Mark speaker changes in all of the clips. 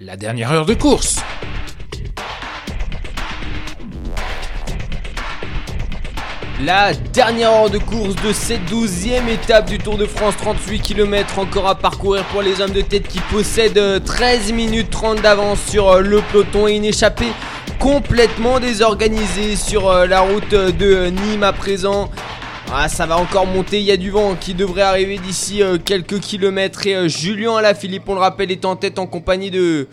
Speaker 1: La dernière heure de course.
Speaker 2: La dernière heure de course de cette douzième étape du Tour de France, 38 km encore à parcourir pour les hommes de tête qui possèdent 13 minutes 30 d'avance sur euh, le peloton et une échappée complètement désorganisée sur euh, la route de Nîmes à présent. Ah, ça va encore monter, il y a du vent qui devrait arriver d'ici euh, quelques kilomètres et Julien Alaphilippe, on le rappelle, est en tête en compagnie de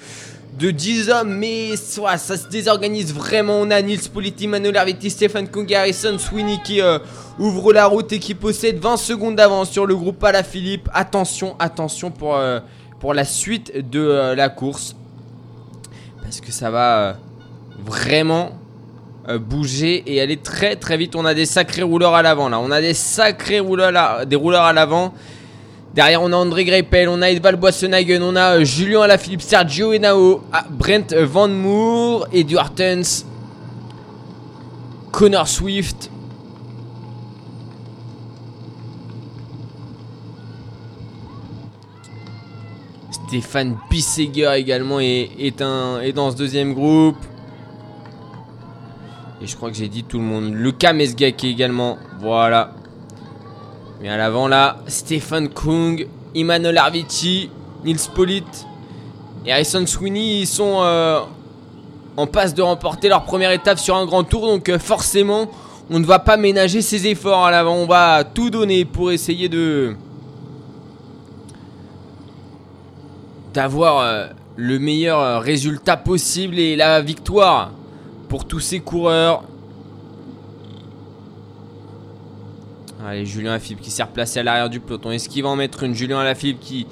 Speaker 2: de 10 hommes, mais soit ça se désorganise vraiment. On a Nils Politi, Manuel Arviti, Stephen Kung, Harrison Sweeney qui euh, ouvre la route et qui possède 20 secondes d'avance sur le groupe Philippe. Attention, attention pour, euh, la suite de euh, la course. Parce que ça va vraiment bouger et aller très très vite. On a des sacrés rouleurs à l'avant là. On a des sacrés rouleurs, des rouleurs à l'avant. Derrière, on a André Greipel, on a Edval Boissonhagen, on a euh, Julien Alaphilippe, Sergio Enao, ah, Brent Van Moor, Edward Tens, Connor Swift. Stéphane Bisseger également est, est dans ce deuxième groupe. Et je crois que j'ai dit tout le monde. Lucas Mesgaki également. Voilà. Mais à l'avant là, Stephen Kung, Immanuel Arvici, Nils Polit et Harrison Sweeney, ils sont euh, en passe de remporter leur première étape sur un grand tour. Donc euh, forcément, on ne va pas ménager ses efforts à l'avant. On va tout donner pour essayer de... d'avoir euh, le meilleur résultat possible et la victoire pour tous ces coureurs. Allez, Julien Lafilippe qui s'est replacé à l'arrière du peloton. Est-ce qu'il va en mettre une? Julien Lafilippe qui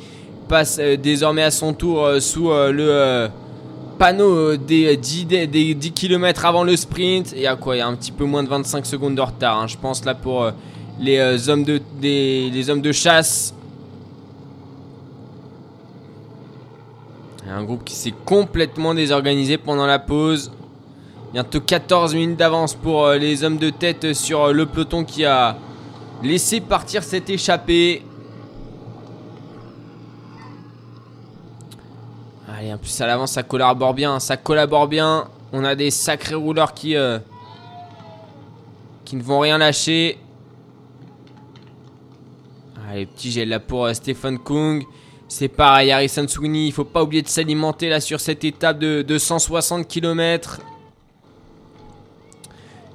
Speaker 2: passe euh, désormais à son tour euh, sous euh, le panneau des 10, des, 10, km avant le sprint. Et à quoi? Il y a un petit peu moins de 25 secondes de retard. Hein. Je pense là pour les, hommes de, des, les hommes de chasse. Un groupe qui s'est complètement désorganisé pendant la pause. Bientôt 14 minutes d'avance pour les hommes de tête sur le peloton qui a Laissez partir cette échappée. Allez, en plus à l'avant, ça collabore bien. Ça collabore bien. On a des sacrés rouleurs qui, euh, qui ne vont rien lâcher. Allez, petit gel là pour euh, Stephen Kung. C'est pareil, Harrison Sweeney. Il faut pas oublier de s'alimenter là sur cette étape de, de 160 km.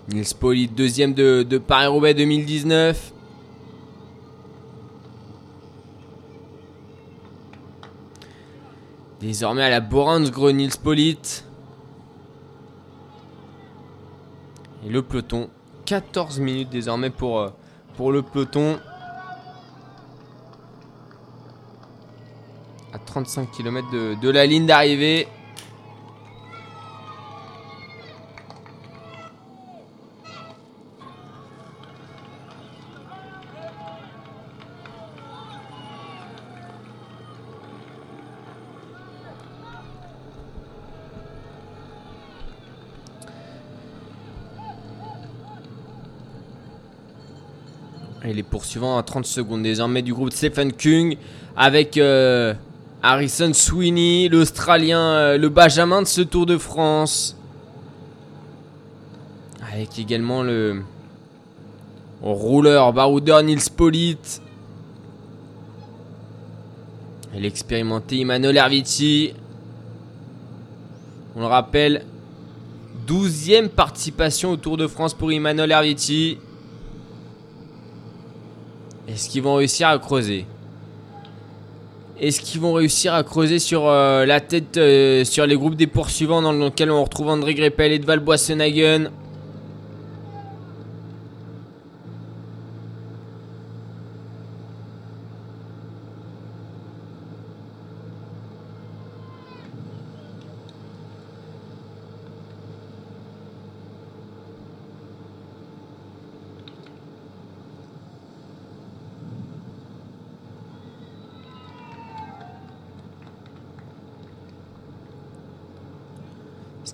Speaker 2: Nils Polit, deuxième de, Paris-Roubaix 2019. Désormais à la Borans Gronils Polit. Et le peloton. 14 minutes désormais pour, euh, pour le peloton. À 35 km de, de la ligne d'arrivée. Poursuivants à 30 secondes désormais du groupe Stephen Kung avec euh, Harrison Sweeney, l'Australien, euh, le Benjamin de ce Tour de France. Avec également le rouleur, baroudeur Nils Polit. Et l'expérimenté Emmanuel Herviti. On le rappelle, 12e participation au Tour de France pour Emmanuel Herviti. Est-ce qu'ils vont réussir à creuser? Est-ce qu'ils vont réussir à creuser sur euh, la tête, euh, sur les groupes des poursuivants dans lesquels on retrouve André Greppel et Val Boissenhagen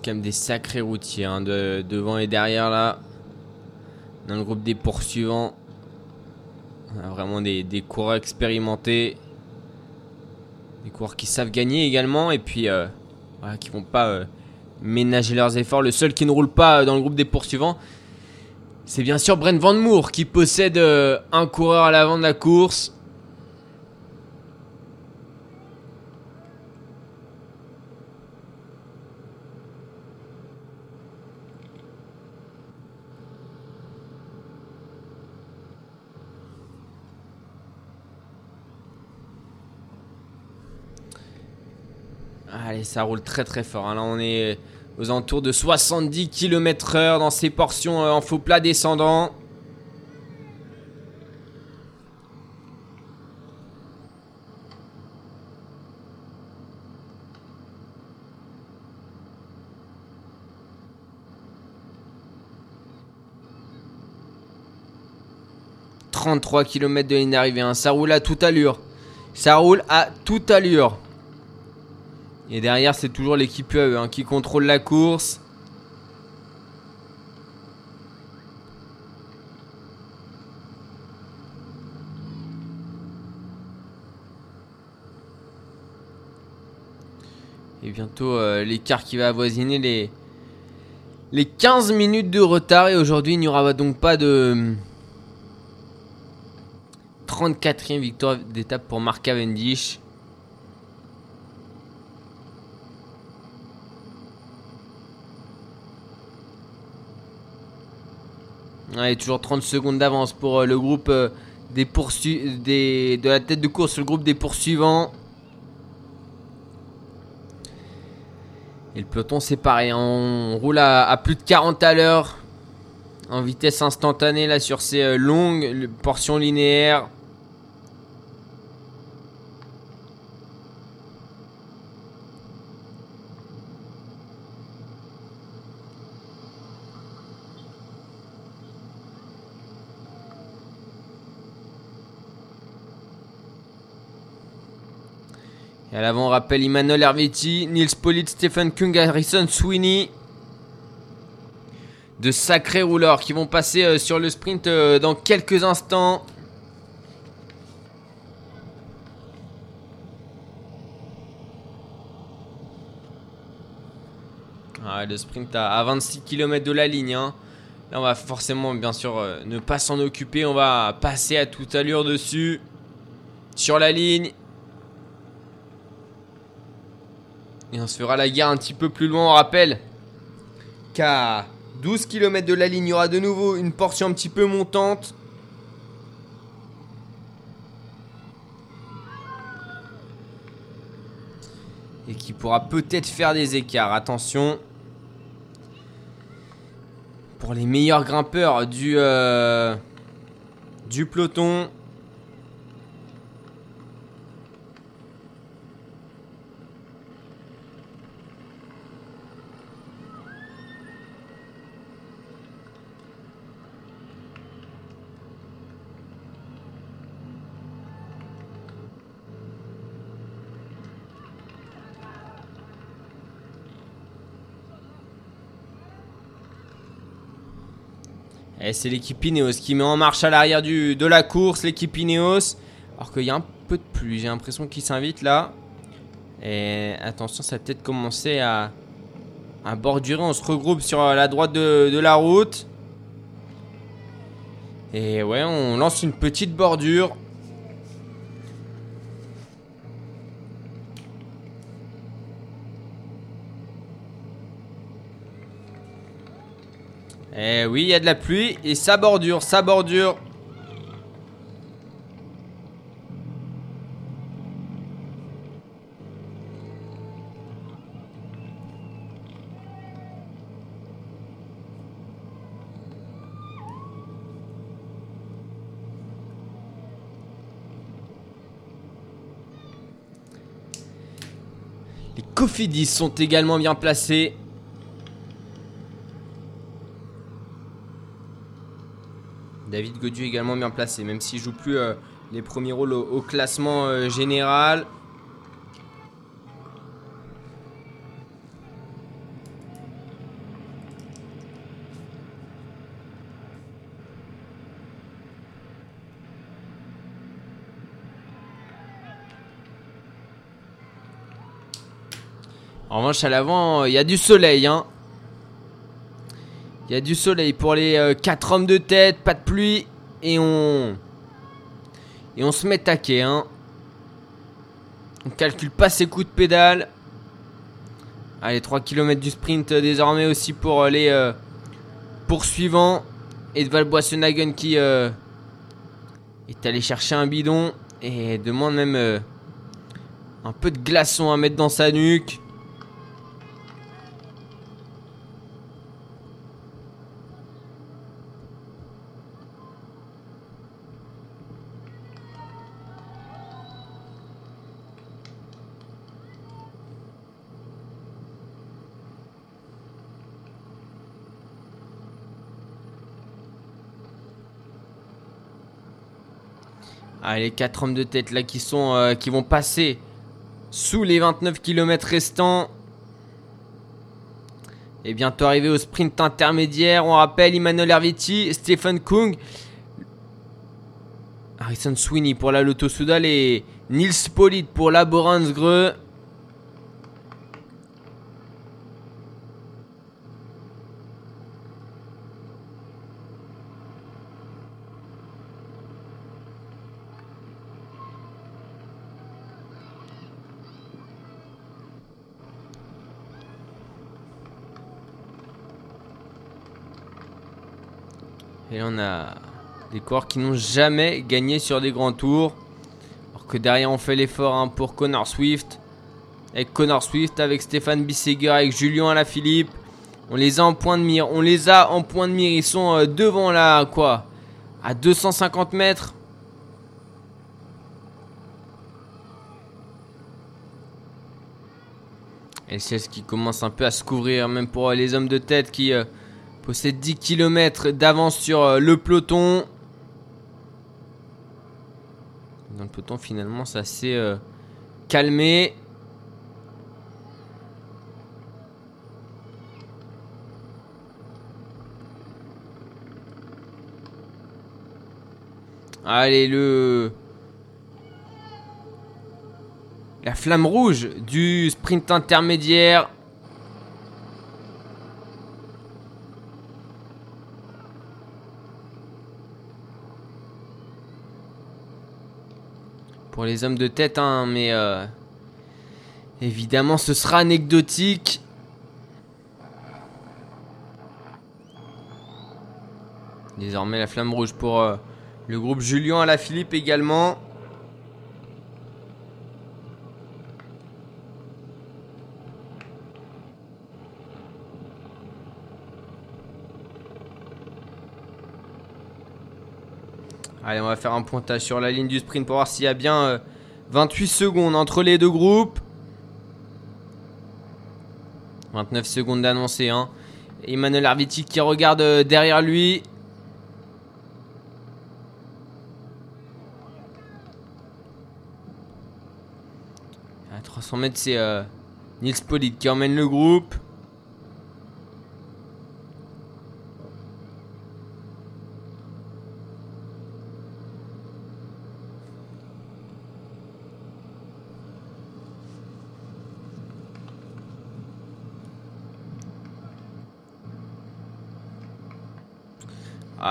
Speaker 2: quand même des sacrés routiers hein, de, devant et derrière là. Dans le groupe des poursuivants. On a vraiment des, coureurs expérimentés. Des coureurs qui savent gagner également. Et puis euh, voilà, qui vont pas ménager leurs efforts. Le seul qui ne roule pas dans le groupe des poursuivants, c'est bien sûr Brent Van Moor qui possède un coureur à l'avant de la course. Allez, ça roule très très fort. hein. Là, on est aux alentours de 70 km/h dans ces portions euh, en faux plat descendant. « 33 km de ligne d'arrivée, hein. ça roule à toute allure. Ça roule à toute allure. Et derrière, c'est toujours l'équipe UAE hein, qui contrôle la course. Et bientôt, euh, l'écart qui va avoisiner les, les 15 minutes de retard. Et aujourd'hui, il n'y aura donc pas de 34e victoire d'étape pour Mark Cavendish. Ouais, toujours 30 secondes d'avance pour euh, le groupe euh, des poursu de la tête de course, le groupe des poursuivants. Et le peloton c'est pareil, on roule à, à plus de 40 à l'heure en vitesse instantanée là sur ces euh, longues portions linéaires. Et à l'avant, on rappelle Emmanuel Hervetti, Nils Polit, Stephen Kung, Harrison Sweeney. De sacrés rouleurs qui vont passer euh, sur le sprint euh, dans quelques instants. Ah, le sprint à, à 26 km de la ligne. hein. Là, on va forcément, bien sûr, euh, ne pas s'en occuper. On va passer à toute allure dessus. Sur la ligne. Et on se fera la guerre un petit peu plus loin. On rappelle qu'à 12 km de la ligne, il y aura de nouveau une portion un petit peu montante. Et qui pourra peut-être faire des écarts. Attention. Pour les meilleurs grimpeurs du, euh, du peloton. Et c'est l'équipe Ineos qui met en marche à l'arrière de la course, l'équipe Ineos. Alors qu'il y a un peu de pluie, j'ai l'impression qu'il s'invite là. Et attention, ça va peut-être commencer à, à bordurer. On se regroupe sur la droite de, de la route. Et ouais, on lance une petite bordure. Eh oui, il y a de la pluie et ça bordure, ça bordure. Les Cofidis sont également bien placés. David Godu également bien placé, même s'il joue plus euh, les premiers rôles au, au classement euh, général. En revanche, à l'avant, il y a du soleil. Hein. Il y a du soleil pour les 4 hommes de tête, pas de pluie. Et on. Et on se met taquet. Hein. On calcule pas ses coups de pédale. Allez, 3 km du sprint désormais aussi pour les poursuivants. Et Valboissenagen qui est allé chercher un bidon et demande même un peu de glaçon à mettre dans sa nuque. Allez, les 4 hommes de tête là qui sont euh, qui vont passer sous les 29 km restants. Et bientôt arrivé au sprint intermédiaire. On rappelle Emmanuel Herviti, Stephen Kung, Harrison Sweeney pour la Lotto Soudal et Nils Polit pour la Boransgreux. On a des coureurs qui n'ont jamais gagné sur des grands tours. Alors que derrière, on fait l'effort hein, pour Connor Swift. Avec Connor Swift, avec Stéphane Bisseger, avec Julien Alaphilippe. On les a en point de mire. On les a en point de mire. Ils sont euh, devant là, quoi À 250 mètres. Et c'est ce qui commence un peu à se couvrir, même pour les hommes de tête qui... Euh, possède 10 km d'avance sur euh, le peloton. Dans le peloton, finalement, ça s'est euh, calmé. Allez, le... La flamme rouge du sprint intermédiaire. Les hommes de tête, hein, mais euh, évidemment ce sera anecdotique. Désormais la flamme rouge pour euh, le groupe Julien à la Philippe également. Allez, on va faire un pointage sur la ligne du sprint pour voir s'il y a bien 28 euh, secondes entre les deux groupes. 29 secondes d'annoncer. Hein. Emmanuel Arviti qui regarde euh, derrière lui. À 300 mètres, c'est euh, Nils Polit qui emmène le groupe.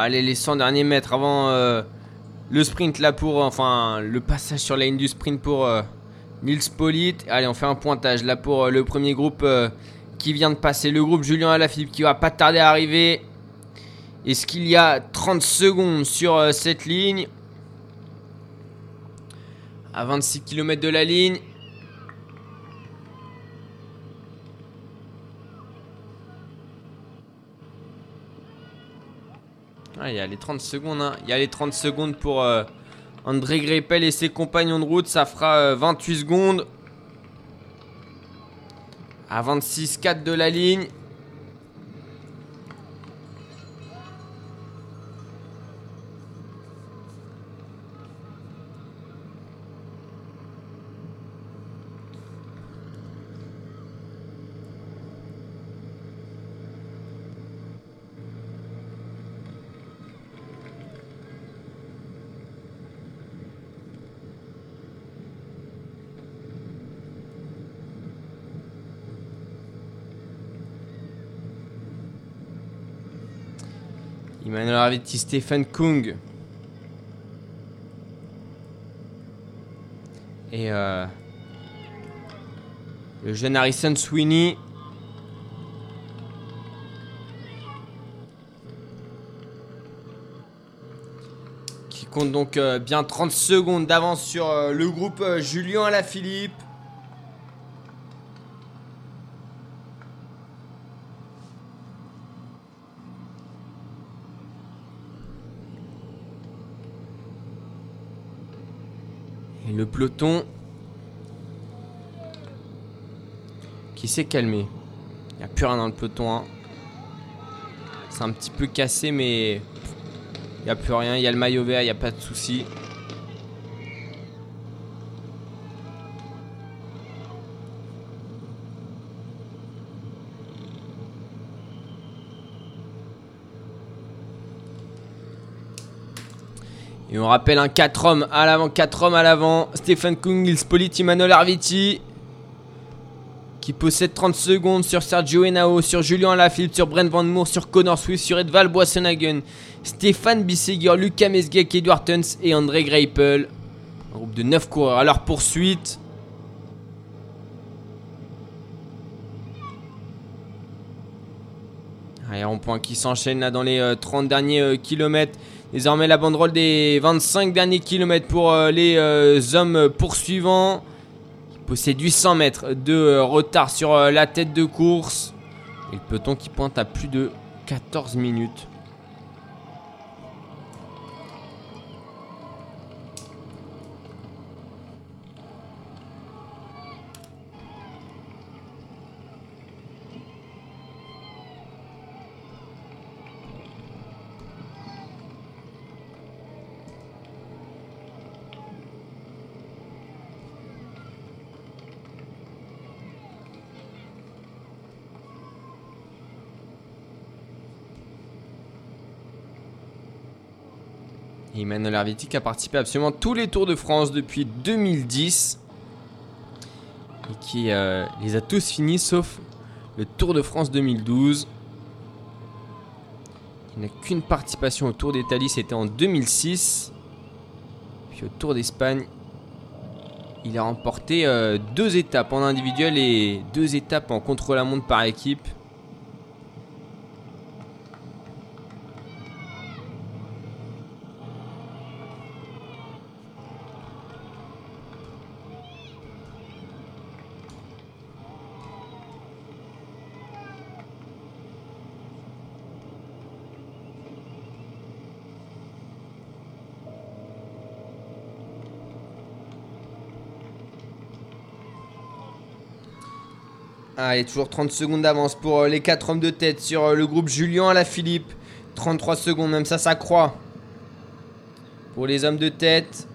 Speaker 2: Allez, les 100 derniers mètres avant euh, le sprint là pour. Enfin, le passage sur la ligne du sprint pour euh, Nils Polit. Allez, on fait un pointage là pour euh, le premier groupe qui vient de passer. Le groupe Julien Alaphilippe qui va pas tarder à arriver. Est-ce qu'il y a 30 secondes sur cette ligne? À 26 km de la ligne. Ah, il y a les 30 secondes. Hein. Il y a les 30 secondes pour euh, André Greipel et ses compagnons de route. Ça fera 28 euh, secondes. À 26-4 de la ligne. Emmanuel Arviti, Stephen Kung. Et euh, le jeune Harrison Sweeney. Qui compte donc euh, bien 30 secondes d'avance sur euh, le groupe Julien Alaphilippe. Et le peloton qui s'est calmé. Il n'y a plus rien dans le peloton. hein. C'est un petit peu cassé, mais il n'y a plus rien. Il y a le maillot vert, il n'y a pas de souci. Et on rappelle un 4 hommes à l'avant, 4 hommes à l'avant. Stephen Kung, Nils Politi, Manuel Arviti. Qui possède 30 secondes sur Sergio Henao, sur Julien Alaphilippe, sur Brent Van Moor, sur Connor Swift, sur Edval Boissenhagen, Stéphane Bisseguer, Lucas Mesgek, Edward Tuns et André Greipel. Un groupe de 9 coureurs à leur poursuite. Allez, rond-point qui s'enchaîne là dans les euh, 30 derniers euh, kilomètres. Désormais la banderole des 25 derniers kilomètres pour euh, les euh, hommes poursuivants. Qui possèdent 800 mètres de euh, retard sur la tête de course. Et le peloton qui pointe à plus de 14 minutes. Emmanuel Hervétique qui a participé à absolument tous les Tours de France depuis 2010. Et qui euh, les a tous finis sauf le Tour de France 2012. Il n'a qu'une participation au Tour d'Italie, c'était en 2006. Puis au Tour d'Espagne, il a remporté euh, deux étapes en individuel et deux étapes en contre-la-montre par équipe. Allez, toujours 30 secondes d'avance pour euh, les 4 hommes de tête sur euh, le groupe Julien Alaphilippe. 33 secondes, même ça s'accroît. Pour les hommes de tête.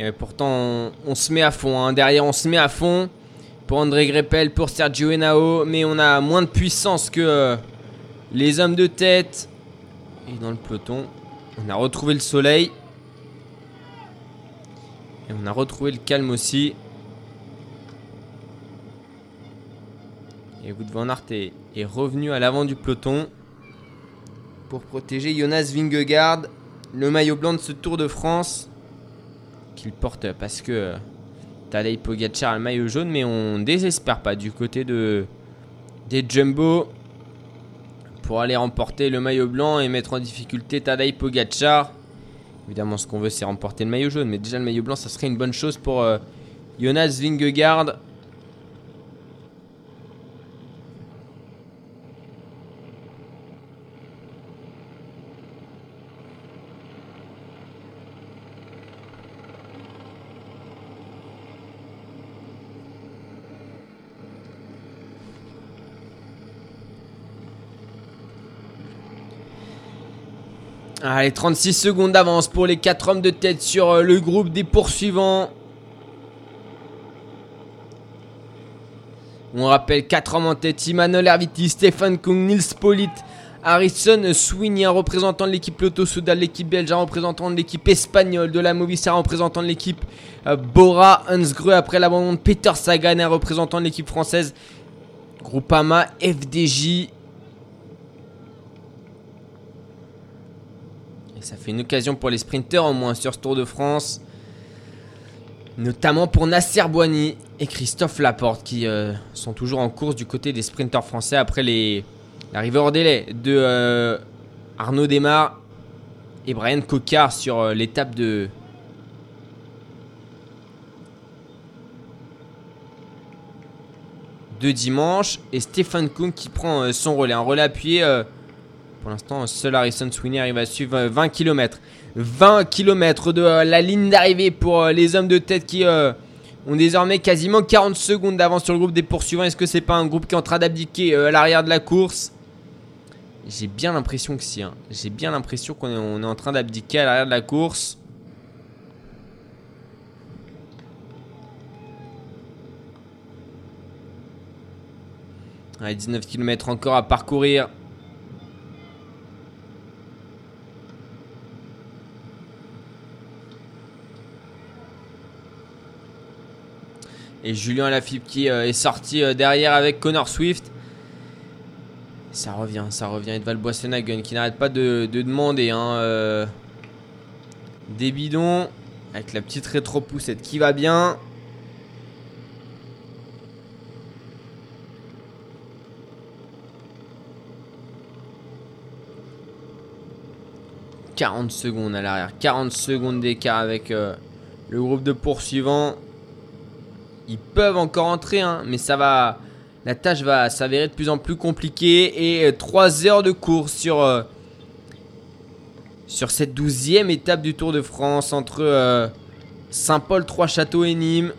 Speaker 2: Et euh, pourtant, on, se met à fond. hein. Derrière, on se met à fond. Pour André Greppel, pour Sergio Henao. Mais on a moins de puissance que euh, les hommes de tête. Et dans le peloton, on a retrouvé le soleil. Et on a retrouvé le calme aussi. Et Wout van Aert est, est revenu à l'avant du peloton. Pour protéger Jonas Vingegaard. Le maillot blanc de ce Tour de France qu'il porte parce que euh, Tadej Pogacar a le maillot jaune, mais on désespère pas du côté de des Jumbo pour aller remporter le maillot blanc et mettre en difficulté Tadej Pogacar. Évidemment, ce qu'on veut, c'est remporter le maillot jaune, mais déjà le maillot blanc, ça serait une bonne chose pour euh, Jonas Vingegaard. Allez, 36 secondes d'avance pour les 4 hommes de tête sur euh, le groupe des poursuivants. On rappelle 4 hommes en tête, Immanuel Herviti, Stéphane Kung, Nils Polit, Harrison Sweeney, un représentant de l'équipe Lotto Soudal, l'équipe belge, un représentant de l'équipe espagnole, de la Movistar, un représentant de l'équipe euh, Bora Hansgrue, après l'abandon de Peter Sagan, un représentant de l'équipe française Groupama FDJ. Ça fait une occasion pour les sprinteurs au moins sur ce Tour de France. Notamment pour Nasser Boigny et Christophe Laporte qui euh, sont toujours en course du côté des sprinteurs français après les l'arrivée hors délai de euh, Arnaud Desmar et Brian Cocard sur euh, l'étape de de dimanche et Stéphane Kuhn qui prend son relais, un relais appuyé pour l'instant seul Harrison Sweeney arrive à suivre 20 km 20 km de la ligne d'arrivée pour les hommes de tête qui on désormais quasiment 40 secondes d'avance sur le groupe des poursuivants. Est-ce que c'est pas un groupe qui est en train d'abdiquer euh, à l'arrière de la course? J'ai bien l'impression que si. Hein. J'ai bien l'impression qu'on est, en train d'abdiquer à l'arrière de la course. Allez, 19 km encore à parcourir. Et Julien Lafilippe qui euh, est sorti euh, derrière avec Connor Swift. Ça revient, ça revient. Edval Boissenagen qui n'arrête pas de, demander hein, euh, des bidons. Avec la petite rétro-poussette qui va bien. « 40 secondes à l'arrière, 40 secondes d'écart avec le groupe de poursuivants. Ils peuvent encore entrer, hein, mais ça va. La tâche va s'avérer de plus en plus compliquée. Et 3 euh, heures de course sur, euh, sur cette douzième étape du Tour de France entre euh, Saint-Paul, Trois-Châteaux et Nîmes.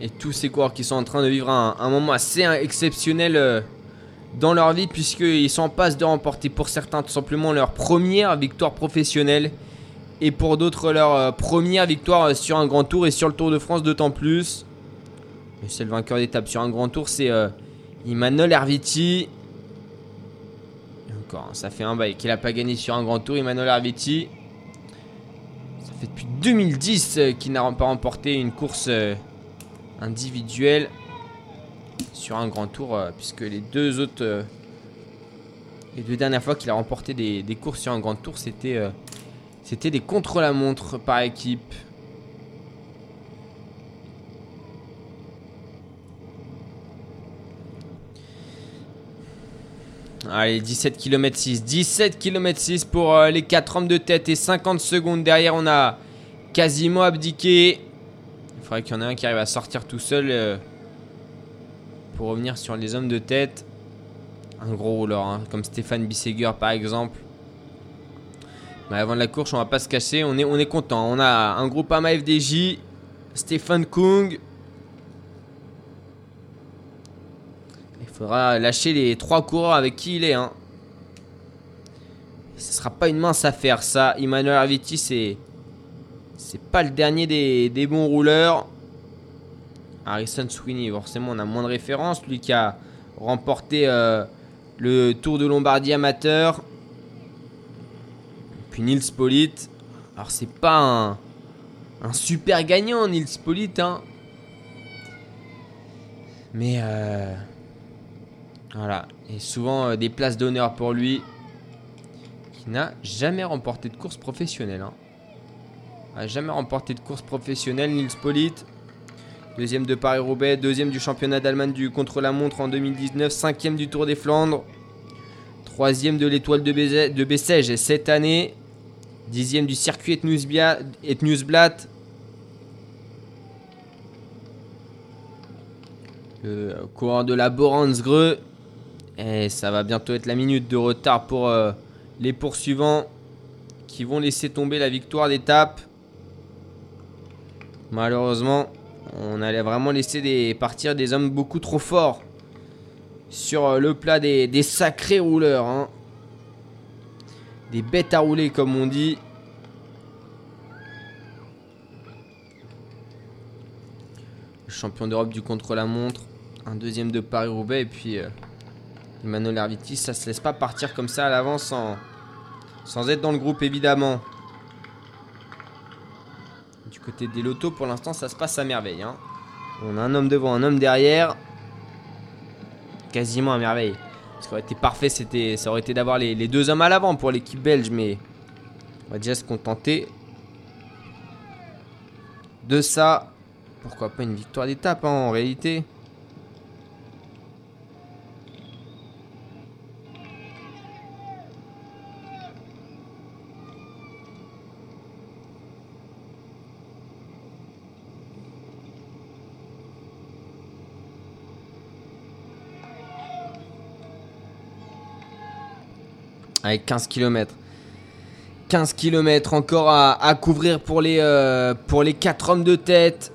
Speaker 2: Et tous ces coureurs qui sont en train de vivre un, un moment assez exceptionnel dans leur vie puisqu'ils sont en passe de remporter pour certains tout simplement leur première victoire professionnelle et pour d'autres leur euh, première victoire euh, sur un grand tour et sur le Tour de France d'autant plus. Le vainqueur d'étape sur un grand tour, c'est euh, Emmanuel Herviti. encore, ça fait un bail qu'il n'a pas gagné sur un grand tour, Emmanuel Herviti. Ça fait depuis 2010 qu'il n'a pas remporté une course individuelle sur un grand tour, euh, puisque les deux autres. Euh, les deux dernières fois qu'il a remporté des, courses sur un grand tour, c'était euh, c'était des contre-la-montre par équipe. Allez, 17 km 6. 17 km 6 pour les 4 hommes de tête et 50 secondes. Derrière, on a quasiment abdiqué. Il faudrait qu'il y en ait un qui arrive à sortir tout seul. Pour revenir sur les hommes de tête, un gros rouleur, hein, comme Stéphane Bisseger par exemple. Mais avant la course, on va pas se cacher, on est, on est content. On a un groupe AMA FDJ, Stéphane Kung. Il faudra lâcher les trois coureurs avec qui il est. Hein. Ce sera pas une mince affaire ça. Emmanuel Arviti, c'est. C'est pas le dernier des, des bons rouleurs. Harrison Sweeney, forcément, on a moins de références. Lui qui a remporté euh, le Tour de Lombardie amateur. Puis Nils Polit. Alors, c'est pas un, super gagnant, Nils Polit. Hein. Mais euh, voilà. Et souvent euh, des places d'honneur pour lui. Qui n'a jamais remporté de course professionnelle. Hein. A jamais remporté de course professionnelle, Nils Polit. Deuxième de Paris-Roubaix, deuxième du championnat d'Allemagne du contre-la-montre en 2019, cinquième du Tour des Flandres, troisième de l'étoile de Bessèges. Cette année, dixième du circuit Etnusblatt, le coureur de la Boransgreux, et ça va bientôt être la minute de retard pour euh, les poursuivants qui vont laisser tomber la victoire d'étape. Malheureusement, On allait vraiment laisser partir des hommes beaucoup trop forts sur euh, le plat des, sacrés rouleurs. Hein. Des bêtes à rouler comme on dit. champion d'Europe du contre-la-montre. Un deuxième de Paris-Roubaix et puis euh, Emmanuel Herviti. Ça se laisse pas partir comme ça à l'avance sans être dans le groupe évidemment. Du côté des lotos pour l'instant ça se passe à merveille. Hein. On a un homme devant, un homme derrière quasiment à merveille. Ce qui aurait été parfait, c'était, ça aurait été d'avoir les, deux hommes à l'avant pour l'équipe belge, mais on va déjà se contenter de ça. Pourquoi pas une victoire d'étape hein, en réalité avec 15 km. 15 km encore à, couvrir pour les, euh, pour les 4 hommes de tête.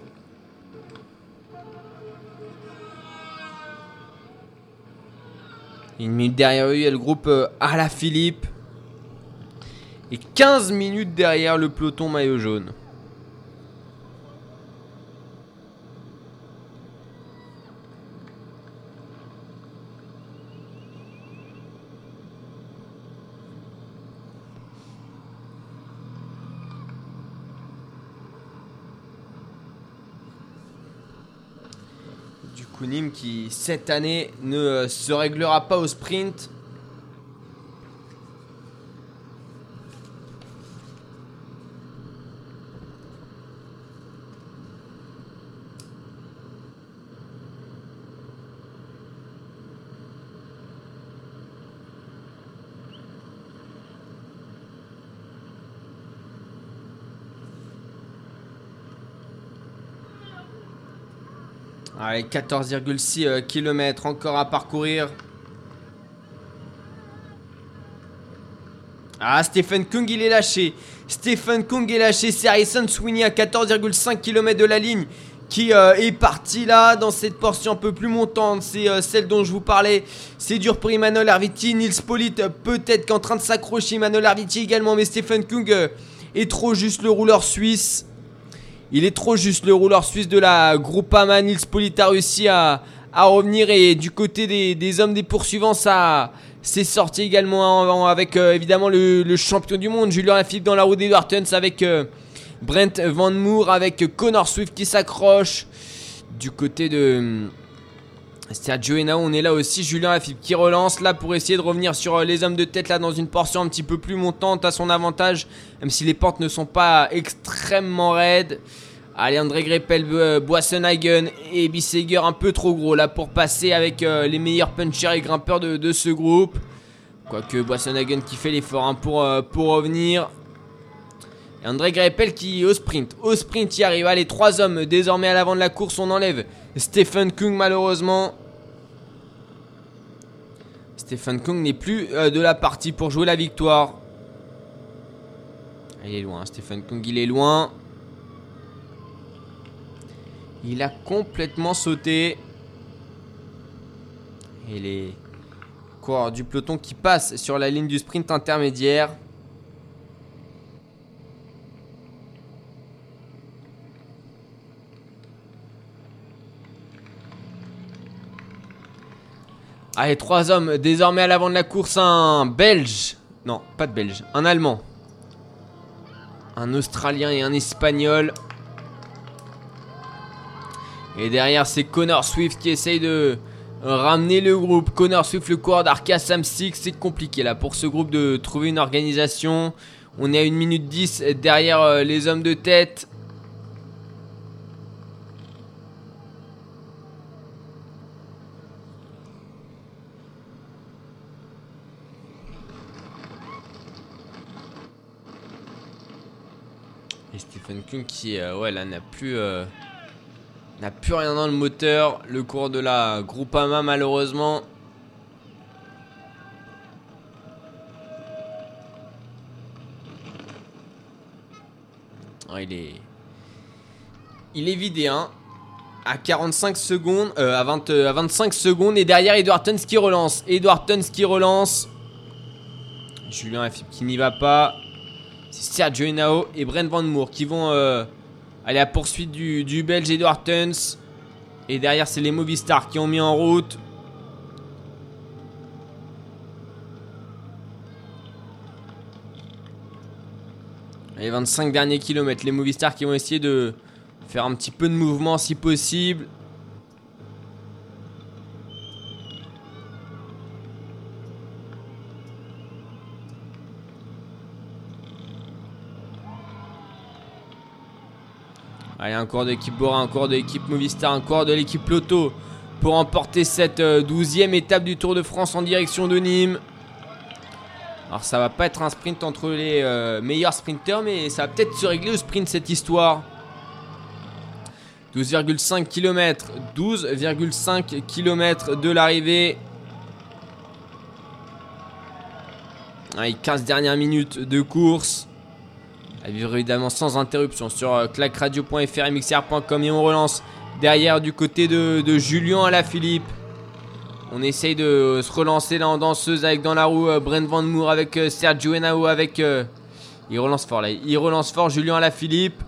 Speaker 2: Une minute derrière eux, il y a le groupe euh, Philippe. Et 15 minutes derrière le peloton maillot jaune. Kunim qui cette année ne euh, se réglera pas au sprint. Allez, 14,6 euh, km encore à parcourir. Ah, Stephen Kung, il est lâché. Stephen Kung est lâché. C'est Harrison Sweeney à 14,5 km de la ligne qui euh, est parti là dans cette portion un peu plus montante. C'est euh, celle dont je vous parlais. C'est dur pour Emmanuel Arviti. Nils Polit peut-être qu'en train de s'accrocher. Emmanuel Arviti également. Mais Stephen Kung est trop juste le rouleur suisse. Il est trop juste le rouleur suisse de la Groupama. Nils Polita a réussi à, revenir et du côté des, hommes des poursuivants, ça c'est sorti également avec euh, évidemment le, champion du monde, Julien Lafilippe dans la roue des avec euh, Brent Van Moor, avec Connor Swift qui s'accroche. Du côté de euh, Sergio Henao, on est là aussi. Julien Lafilippe qui relance là pour essayer de revenir sur les hommes de tête là dans une portion un petit peu plus montante à son avantage, même si les portes ne sont pas extrêmement raides. Allez, André Greppel, euh, Boissenhagen et Bisseger un peu trop gros là pour passer avec euh, les meilleurs punchers et grimpeurs de, ce groupe. Quoique Boissenhagen qui fait l'effort hein, pour, euh, pour revenir. Et André Greppel qui au sprint. Au sprint y arrive. Allez, trois hommes désormais à l'avant de la course. On enlève Stephen Kung malheureusement. Stephen Kung n'est plus de la partie pour jouer la victoire. Il est loin, Stephen Kung il est loin. Il a complètement sauté. Et les coureurs du peloton qui passent sur la ligne du sprint intermédiaire. Allez, trois hommes désormais à l'avant de la course. Un belge. Non, pas de belge. Un allemand. Un australien et un espagnol. Et derrière, c'est Connor Swift qui essaye de ramener le groupe. Connor Swift, le coureur d'Arca Samsic. C'est compliqué là pour ce groupe de trouver une organisation. On est à 1 minute 10 derrière euh, les hommes de tête. Et Qui, euh. Euh, n'a plus rien dans le moteur. Le cours de la Groupama, malheureusement. il est. Il vidé, hein. à 45 secondes, euh, à, 20, à 25 secondes. Et derrière, Edward Tuns qui relance. Edward Tuns qui relance. Julien Lafilippe qui n'y va pas. C'est Sergio Henao et Brent Van Moor qui vont aller à poursuite du, du Belge Edward Tuns. Et derrière, c'est les Movistar qui ont mis en route. Les 25 derniers kilomètres, les Movistar qui vont essayer de faire un petit peu de mouvement si possible. Allez, un cours de l'équipe Bora, un cours de l'équipe Movistar, un cours de l'équipe Lotto pour emporter cette euh, douzième étape du Tour de France en direction de Nîmes. Alors ça va pas être un sprint entre les euh, meilleurs sprinteurs, mais ça va peut-être se régler au sprint cette histoire. 12,5 km, 12,5 km de l'arrivée. Allez, 15 dernières minutes de course. À vivre évidemment sans interruption sur euh, clacradio.fr mxr.com et on relance derrière du côté de, Julien à la Philippe. On essaye de se relancer là en danseuse avec dans la roue euh, Brent Van Moor avec euh, Sergio Henao avec... Euh, il relance fort là. Il relance fort Julien à la Philippe.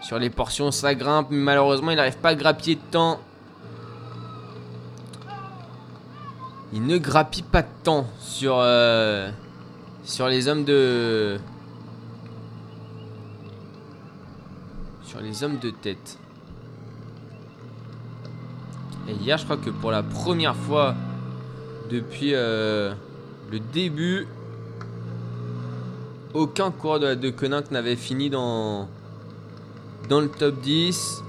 Speaker 2: Sur les portions ça grimpe mais malheureusement il n'arrive pas à grappiller de temps. Il ne grappille pas de temps sur, sur les hommes de... les hommes de tête. Et hier, je crois que pour la première fois depuis euh, le début, aucun coureur de, de n'avait fini dans, dans le top 10.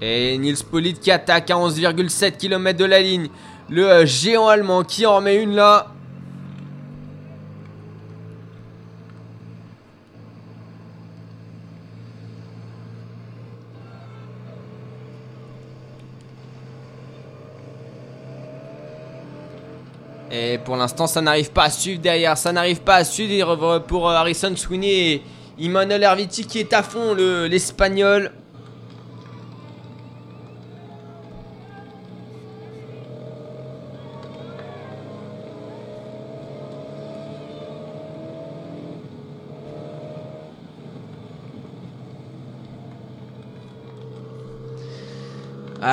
Speaker 2: Et Nils Polit qui attaque à 11,7 km de la ligne. Le euh, géant allemand qui en remet une là. Et pour l'instant, ça n'arrive pas à suivre derrière. Ça n'arrive pas à suivre pour euh, Harrison Sweeney et Emmanuel Herviti qui est à fond, l'Espagnol.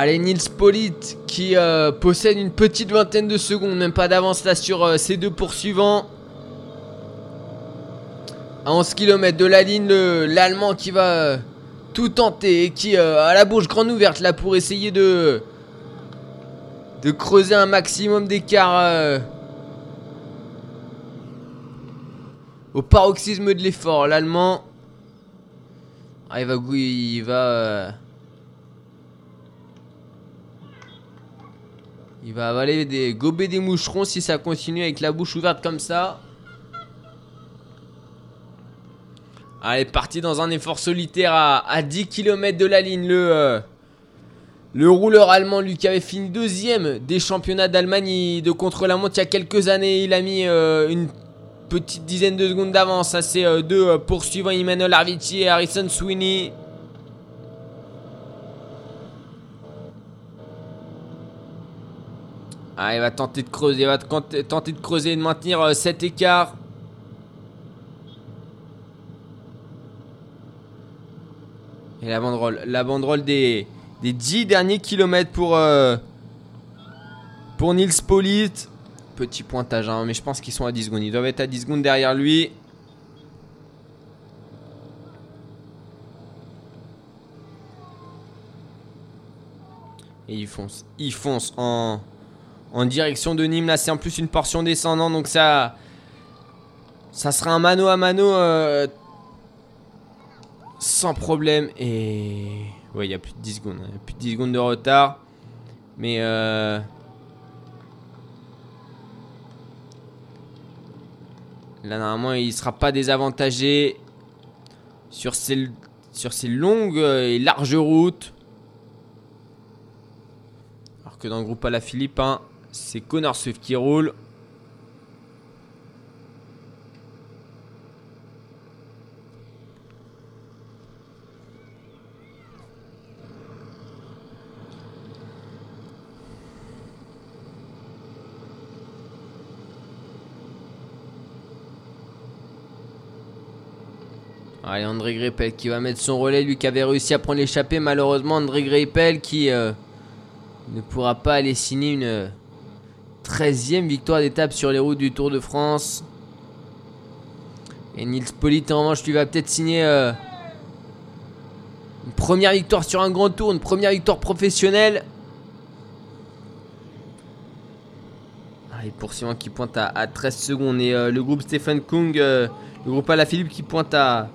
Speaker 2: Allez, Nils Polit qui euh, possède une petite vingtaine de secondes, même pas d'avance là sur euh, ces deux poursuivants. À 11 km de la ligne, l'Allemand qui va euh, tout tenter et qui a la bouche grande ouverte là pour essayer de, de creuser un maximum d'écart au paroxysme de l'effort. L'Allemand, ah, il il va Il va avaler des gober des moucherons si ça continue avec la bouche ouverte comme ça. Allez, parti dans un effort solitaire à, 10 km de la ligne. Le, euh, le rouleur allemand, lui, qui avait fini deuxième des championnats d'Allemagne de contre-la-montre il y a quelques années. Il a mis euh, une petite dizaine de secondes d'avance à ses euh, deux poursuivants, Emmanuel Arviti et Harrison Sweeney. Ah, il va tenter de creuser, il va tenter de creuser et de maintenir euh, cet écart. Et la banderole, la banderole des, des 10 derniers kilomètres pour, euh, pour Nils Polit. Petit pointage, hein, mais je pense qu'ils sont à 10 secondes. Ils doivent être à 10 secondes derrière lui. Et il fonce, il fonce en, en direction de Nîmes. Là, c'est en plus une portion descendante, donc ça, ça sera un mano à mano euh, sans problème. Et ouais, il y a plus de 10 secondes, hein. plus de 10 secondes de retard, mais euh, là normalement il sera pas désavantagé sur ces sur ces longues et larges routes. Alors que dans le groupe à la Philippe, hein, c'est Connor Swift qui roule. Allez, André Greppel qui va mettre son relais, lui qui avait réussi à prendre l'échappée. Malheureusement, André Greppel qui euh, ne pourra pas aller signer une, 13e victoire d'étape sur les routes du Tour de France. Et Nils Polit, en revanche, lui va peut-être signer euh, une première victoire sur un grand tour, une première victoire professionnelle. Allez, poursuivant qui pointe à, 13 secondes. Et euh, le groupe Stephen Kung, le groupe Alaphilippe qui pointe à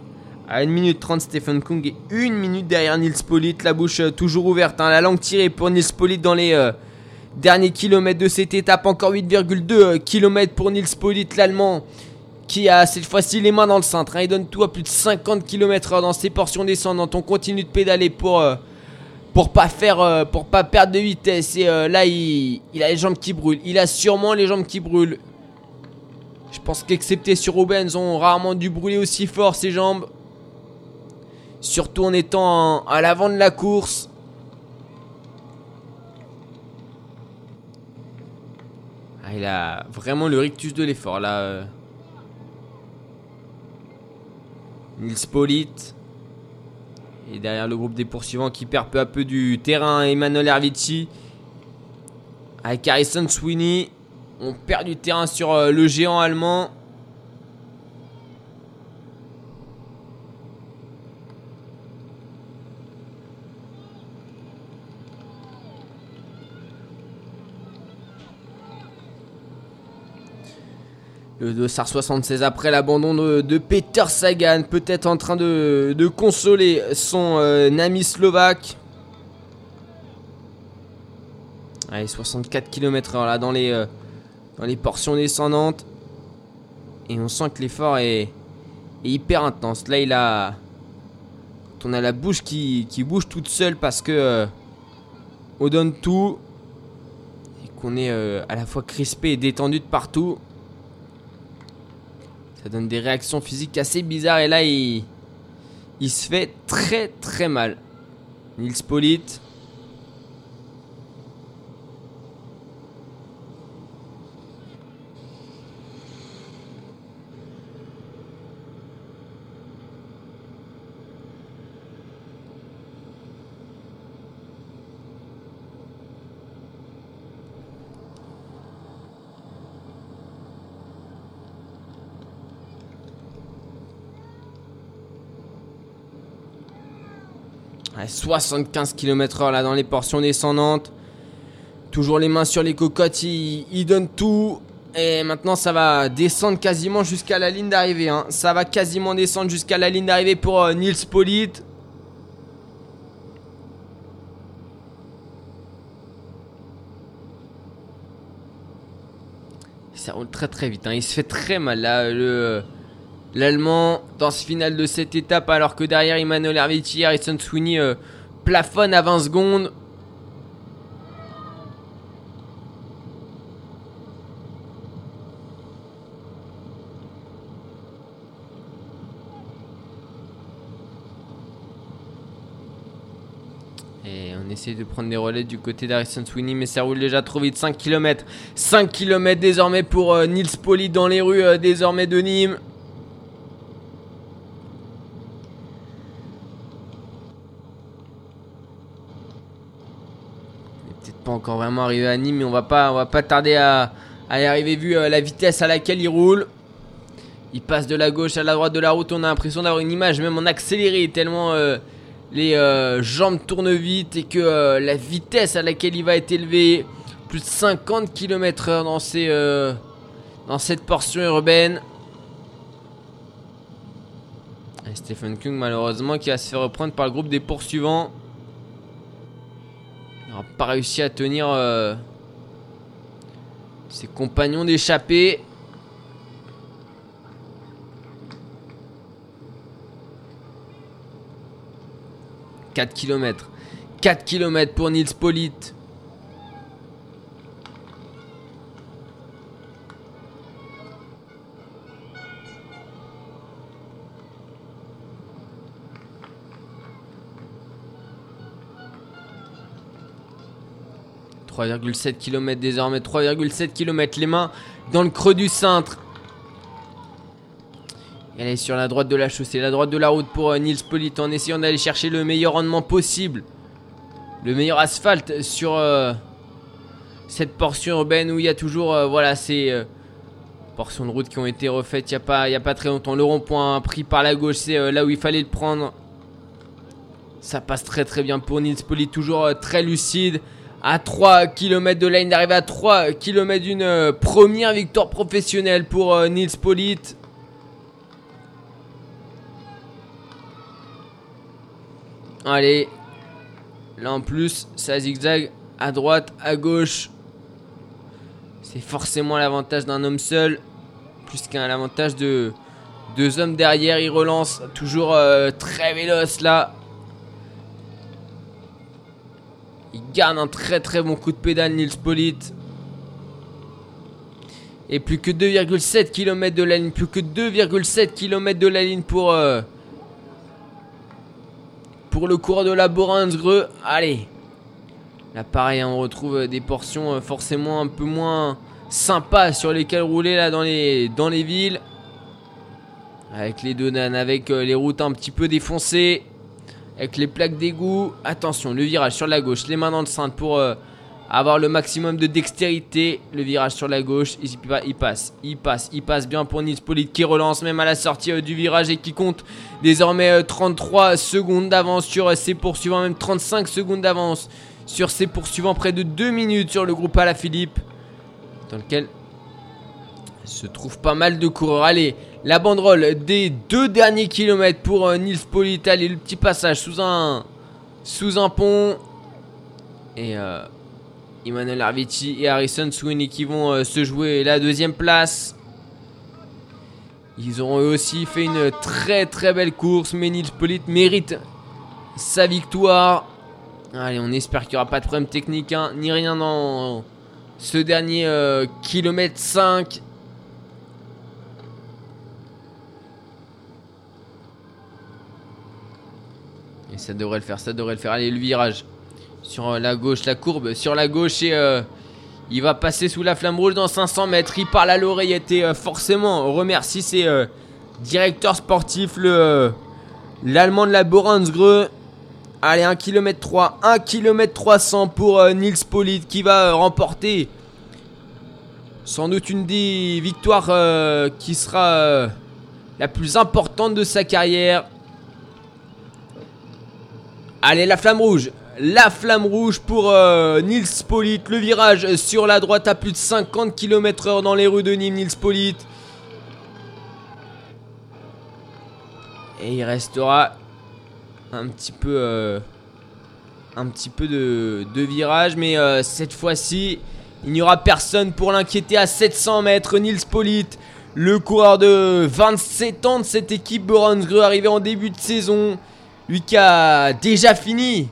Speaker 2: à 1 minute 30, Stephen Kung est 1 minute derrière Nils Polit. La bouche euh, toujours ouverte, hein. la langue tirée pour Nils Polit dans les euh, derniers kilomètres de cette étape. Encore 8,2 euh, km pour Nils Polit, l'Allemand, qui a cette fois-ci les mains dans le centre. Hein. Il donne tout à plus de 50 km/h dans ses portions descendantes. On continue de pédaler pour, pour pas pour pas perdre de vitesse. Et là, il, il a les jambes qui brûlent. Il a sûrement les jambes qui brûlent. Je pense qu'excepté sur Rubens, ont rarement dû brûler aussi fort ses jambes. Surtout en étant à l'avant de la course. Ah, il a vraiment le rictus de l'effort là. Euh. Nils Polite. Et derrière le groupe des poursuivants qui perd peu à peu du terrain, Emmanuel Hervici. Avec Harrison Sweeney. On perd du terrain sur euh, le géant allemand. Le Dossard 76 après l'abandon de, Peter Sagan, peut-être en train de, consoler son euh, ami slovaque. Allez, 64 km/h là dans les, euh, dans les portions descendantes. Et on sent que l'effort est, hyper intense. Là, il a. On a la bouche qui, bouge toute seule parce que. Euh, on donne tout. Et qu'on est à la fois crispé et détendu de partout. Ça donne des réactions physiques assez bizarres. Et là, il, se fait très très mal. Nils Polite. 75 km/h là dans les portions descendantes. Toujours les mains sur les cocottes, il, donne tout. Et maintenant, ça va descendre quasiment jusqu'à la ligne d'arrivée. Hein. Ça va quasiment descendre jusqu'à la ligne d'arrivée pour euh, Nils. Ça roule très très vite. Hein. Il se fait très mal là. Le. L'Allemand dans ce final de cette étape, alors que derrière Emmanuel Herviti, Harrison Sweeney euh, plafonne à 20 secondes. Et on essaie de prendre des relais du côté d'Harrison Sweeney, mais ça roule déjà trop vite. 5 km. 5 km désormais pour euh, Nils Poli dans les rues euh, désormais de Nîmes. Encore vraiment arrivé à Nîmes, mais on va pas, on va pas tarder à, y arriver vu euh, la vitesse à laquelle il roule. Il passe de la gauche à la droite de la route, on a l'impression d'avoir une image même en accéléré tellement euh, les euh, jambes tournent vite et que la vitesse à laquelle il va être élevé, plus de 50 km/h dans, dans cette portion urbaine. Stephen Kung malheureusement qui va se faire reprendre par le groupe des poursuivants pas réussi à tenir euh, ses compagnons d'échappée. « 4 km. 4 km pour Nils Polite. 3,7 km désormais, 3,7 km les mains dans le creux du cintre. elle est sur la droite de la chaussée, la droite de la route pour Nils Polit en essayant d'aller chercher le meilleur rendement possible. Le meilleur asphalte sur cette portion urbaine où il y a toujours voilà, ces portions de route qui ont été refaites il n'y a, pas, a pas très longtemps. Le rond-point pris par la gauche, c'est là où il fallait le prendre. Ça passe très très bien pour Nils Polit, toujours très lucide à 3 km de la ligne d'arrivée, à 3 km d'une euh, première victoire professionnelle pour euh, Nils Polite. Allez, là en plus, ça zigzag à droite, à gauche. C'est forcément l'avantage d'un homme seul, plus qu'un avantage de deux hommes derrière. Il relance, toujours euh, très véloce là. Il garde un très très bon coup de pédale, Nils Polite. Et plus que 2,7 km de la ligne. Plus que 2,7 km de la ligne pour. Euh, pour le cours de la. Allez. Là, pareil, hein, on retrouve des portions euh, forcément un peu moins sympas sur lesquelles rouler là dans les, villes. Avec les donanes, avec euh, les routes un petit peu défoncées avec les plaques d'égout. Attention, le virage sur la gauche, les mains dans le centre pour euh, avoir le maximum de dextérité. Le virage sur la gauche, il, passe, il passe, il passe bien pour Nils Polite qui relance même à la sortie euh, du virage et qui compte désormais 33 euh, secondes d'avance sur ses poursuivants, même 35 secondes d'avance sur ses poursuivants, près de 2 minutes sur le groupe Alaphilippe, dans lequel se trouve pas mal de coureurs. Allez, la banderole des deux derniers kilomètres pour euh, Nils Polital et le petit passage sous un, pont. Et euh, Emmanuel Arvici et Harrison Sweeney qui vont euh, se jouer la deuxième place. Ils ont eux aussi fait une très très belle course, mais Nils Polit mérite sa victoire. Allez, on espère qu'il n'y aura pas de problème technique, hein, ni rien dans ce dernier kilomètre 5. Ça devrait le faire, ça devrait le faire. Allez, le virage. Sur euh, la gauche, la courbe sur la gauche et euh, il va passer sous la flamme rouge dans 500 mètres. Il parle à l'oreillette et euh, forcément remercie ses directeurs sportifs, le l'allemand de la Boransgreux. Allez, 1 km 3, 1 km 300 pour Nils Polit qui va remporter sans doute une des victoires qui sera la plus importante de sa carrière. Allez, la flamme rouge. La flamme rouge pour euh, Nils Polite. Le virage sur la droite à plus de 50 km/h dans les rues de Nîmes. Nils Polite. Et il restera un petit peu, euh, de, virage. Mais euh, cette fois-ci, il n'y aura personne pour l'inquiéter à 700 mètres. Nils Polite, le coureur de 27 ans de cette équipe Boronsgreux, arrivé en début de saison. Lui qui a déjà fini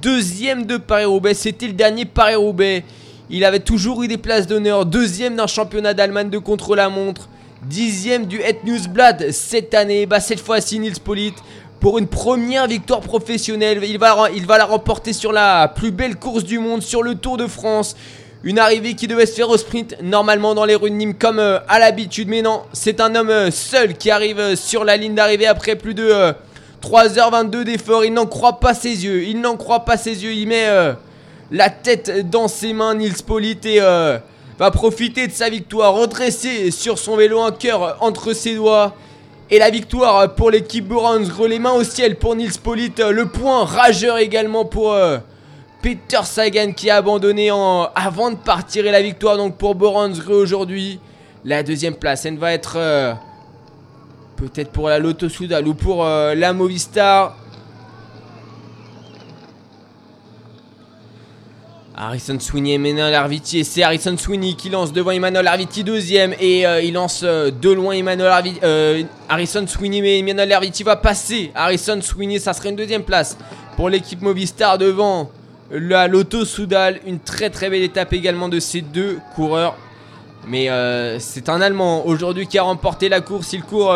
Speaker 2: deuxième de Paris-Roubaix. C'était le dernier Paris-Roubaix. Il avait toujours eu des places d'honneur. Deuxième d'un championnat d'Allemagne de contre-la-montre. Dixième du Het Newsblad cette année. Bah, cette fois-ci, Nils Polite pour une première victoire professionnelle. Il va, la remporter sur la plus belle course du monde, sur le Tour de France. Une arrivée qui devait se faire au sprint, normalement dans les rues de Nîmes comme euh, à l'habitude. Mais non, c'est un homme euh, seul qui arrive euh, sur la ligne d'arrivée après plus de... 3h22 d'effort, il n'en croit pas ses yeux, il n'en croit pas ses yeux, il met euh, la tête dans ses mains, Nils Polite, et euh, va profiter de sa victoire, redresser sur son vélo un cœur entre ses doigts. Et la victoire pour l'équipe Boransgre, les mains au ciel pour Nils Polite, le point rageur également pour euh, Peter Sagan qui a abandonné avant de partir. Et la victoire donc pour Boransgre aujourd'hui. La deuxième place, elle va être Peut-être pour la Lotto Soudal ou pour euh, la Movistar. Harrison Sweeney Emmanuel Arviti. Et c'est Harrison Sweeney qui lance devant Emmanuel Arviti deuxième. Et euh, il lance euh, de loin Emmanuel Arviti. Harrison Sweeney mais Emmanuel Arviti va passer. Harrison Sweeney, ça serait une deuxième place pour l'équipe Movistar devant la Lotto Soudal. Une très très belle étape également de ces deux coureurs. Mais c'est un Allemand aujourd'hui qui a remporté la course. Il court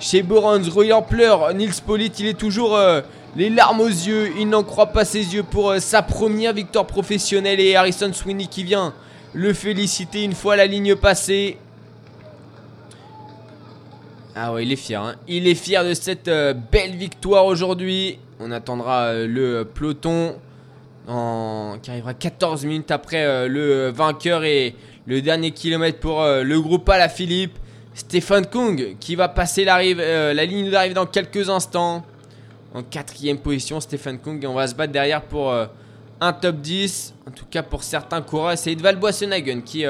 Speaker 2: chez Borans, en pleure. Nils Polit, il est toujours euh, les larmes aux yeux. Il n'en croit pas ses yeux pour euh, sa première victoire professionnelle. Et Harrison Sweeney qui vient le féliciter une fois la ligne passée. Ah ouais, il est fier. Hein. Il est fier de cette euh, belle victoire aujourd'hui. On attendra euh, le peloton qui arrivera 14 minutes après euh, le vainqueur et le dernier kilomètre pour le groupe à la Philippe. Stéphane Kung qui va passer la, la ligne d'arrivée dans quelques instants. En quatrième position, Stéphane Kung. Et on va se battre derrière pour un top 10. En tout cas pour certains coureurs. C'est Edval Boissenagen qui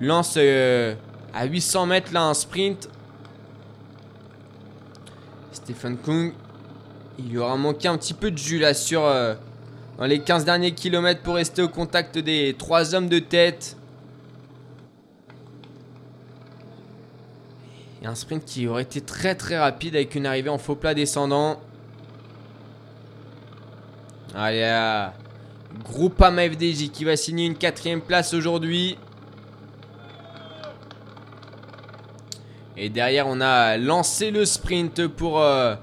Speaker 2: lance à 800 mètres là un sprint Stephen Kung, il lui aura manqué un petit peu de jus là sur euh, dans les 15 derniers kilomètres pour rester au contact des trois hommes de tête. Et un sprint qui aurait été très très rapide avec une arrivée en faux plat descendant. Allez là. Groupama FDJ qui va signer une quatrième place aujourd'hui. Et derrière, on a lancé le sprint pour euh,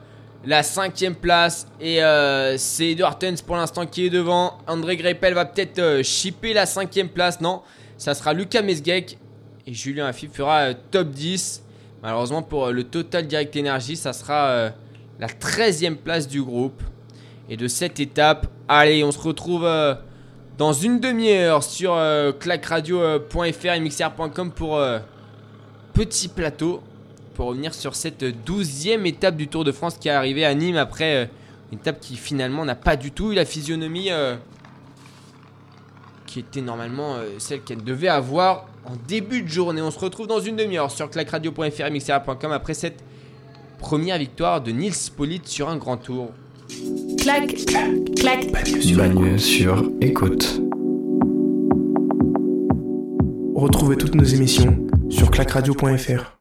Speaker 2: la cinquième place. Et euh, c'est Edward Tens pour l'instant qui est devant. André Greipel va peut-être euh, chipper la cinquième place. Non, ça sera Lucas Mesgek. Et Julien Afib fera top 10. Malheureusement pour le Total Direct Energy, ça sera la 13e place du groupe. Et de cette étape, allez, on se retrouve dans une demi-heure sur clacradio.fr et mixer.com pour petit plateau pour revenir sur cette douzième étape du Tour de France qui est arrivée à Nîmes après euh, une étape qui finalement n'a pas du tout eu la physionomie euh, qui était normalement euh, celle qu'elle devait avoir en début de journée. On se retrouve dans une demi-heure sur clacradio.fr et mixera.com après cette première victoire de Nils Polite sur un grand tour.
Speaker 1: Clac, clac, clac.
Speaker 3: Bagneux sur écoute. Retrouvez toutes nos émissions sur clacradio.fr.